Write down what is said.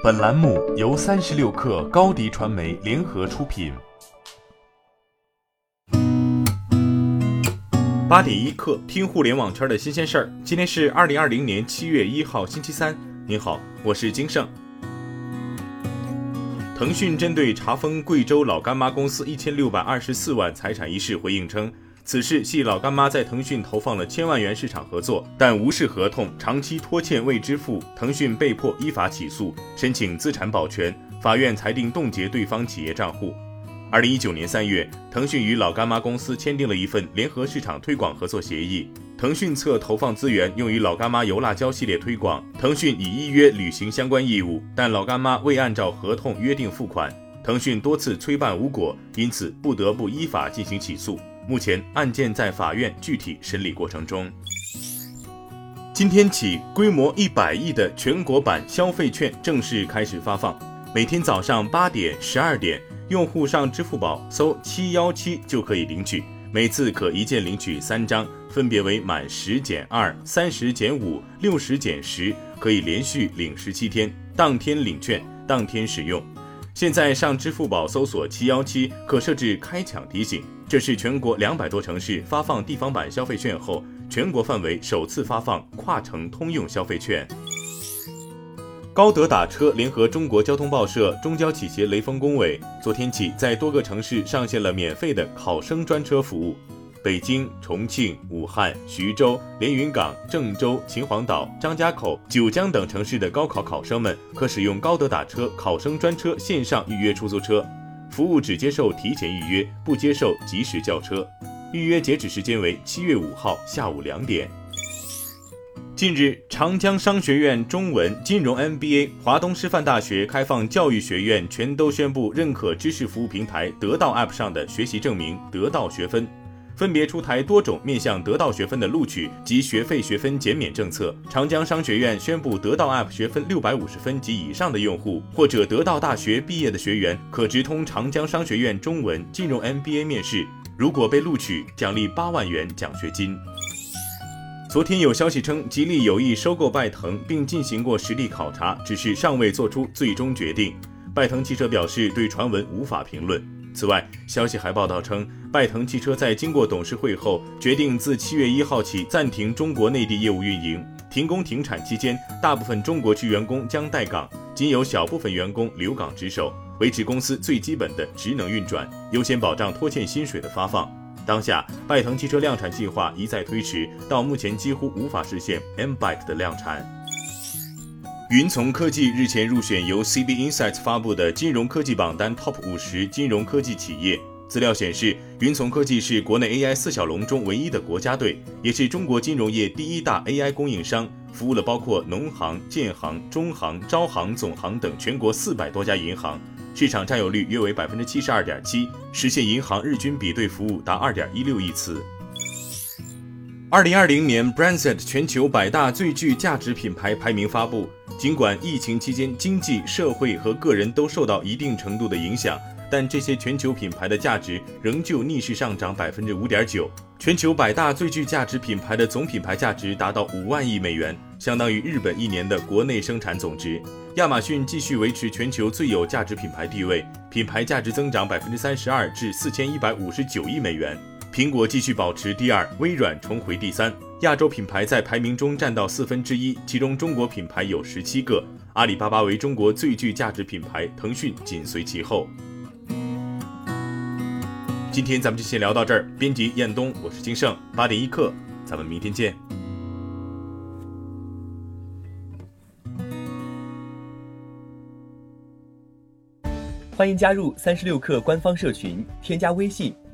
本栏目由三十六氪高低传媒联合出品。八点一刻，听互联网圈的新鲜事儿。今天是二零二零年七月一号，星期三。您好，我是金盛。腾讯针对查封贵州老干妈公司一千六百二十四万财产一事回应称。此事系老干妈在腾讯投放了千万元市场合作，但无视合同，长期拖欠未支付，腾讯被迫依法起诉，申请资产保全，法院裁定冻结对方企业账户。二零一九年三月，腾讯与老干妈公司签订了一份联合市场推广合作协议，腾讯侧投放资源用于老干妈油辣椒系列推广，腾讯已依约履行相关义务，但老干妈未按照合同约定付款，腾讯多次催办无果，因此不得不依法进行起诉。目前案件在法院具体审理过程中。今天起，规模一百亿的全国版消费券正式开始发放。每天早上八点、十二点，用户上支付宝搜“七幺七”就可以领取，每次可一键领取三张，分别为满十减二、三十减五、六十减十，可以连续领十七天，当天领券，当天使用。现在上支付宝搜索“七幺七”，可设置开抢提醒。这是全国两百多城市发放地方版消费券后，全国范围首次发放跨城通用消费券。高德打车联合中国交通报社、中交企协雷锋工委，昨天起在多个城市上线了免费的考生专车服务。北京、重庆、武汉、徐州、连云港、郑州、秦皇岛、张家口、九江等城市的高考考生们，可使用高德打车考生专车线上预约出租车。服务只接受提前预约，不接受及时叫车。预约截止时间为七月五号下午两点。近日，长江商学院中文金融 MBA、华东师范大学开放教育学院全都宣布认可知识服务平台得到 App 上的学习证明得到学分。分别出台多种面向得到学分的录取及学费学分减免政策。长江商学院宣布，得到 App 学分六百五十分及以上的用户，或者得到大学毕业的学员，可直通长江商学院中文金融 MBA 面试。如果被录取，奖励八万元奖学金。昨天有消息称，吉利有意收购拜腾，并进行过实地考察，只是尚未做出最终决定。拜腾汽车表示，对传闻无法评论。此外，消息还报道称，拜腾汽车在经过董事会后，决定自七月一号起暂停中国内地业务运营。停工停产期间，大部分中国区员工将待岗，仅有小部分员工留岗值守，维持公司最基本的职能运转，优先保障拖欠薪水的发放。当下，拜腾汽车量产计划一再推迟，到目前几乎无法实现 M Bike 的量产。云从科技日前入选由 CB Insights 发布的金融科技榜单 Top 五十金融科技企业。资料显示，云从科技是国内 AI 四小龙中唯一的国家队，也是中国金融业第一大 AI 供应商，服务了包括农行、建行、中行、招行、总行等全国四百多家银行，市场占有率约为百分之七十二点七，实现银行日均比对服务达二点一六亿次。二零二零年 b r a n s e t 全球百大最具价值品牌排名发布。尽管疫情期间经济社会和个人都受到一定程度的影响，但这些全球品牌的价值仍旧逆势上涨百分之五点九。全球百大最具价值品牌的总品牌价值达到五万亿美元，相当于日本一年的国内生产总值。亚马逊继续维持全球最有价值品牌地位，品牌价值增长百分之三十二至四千一百五十九亿美元。苹果继续保持第二，微软重回第三。亚洲品牌在排名中占到四分之一，其中中国品牌有十七个。阿里巴巴为中国最具价值品牌，腾讯紧随其后。今天咱们就先聊到这儿。编辑：彦东，我是金盛。八点一刻，咱们明天见。欢迎加入三十六氪官方社群，添加微信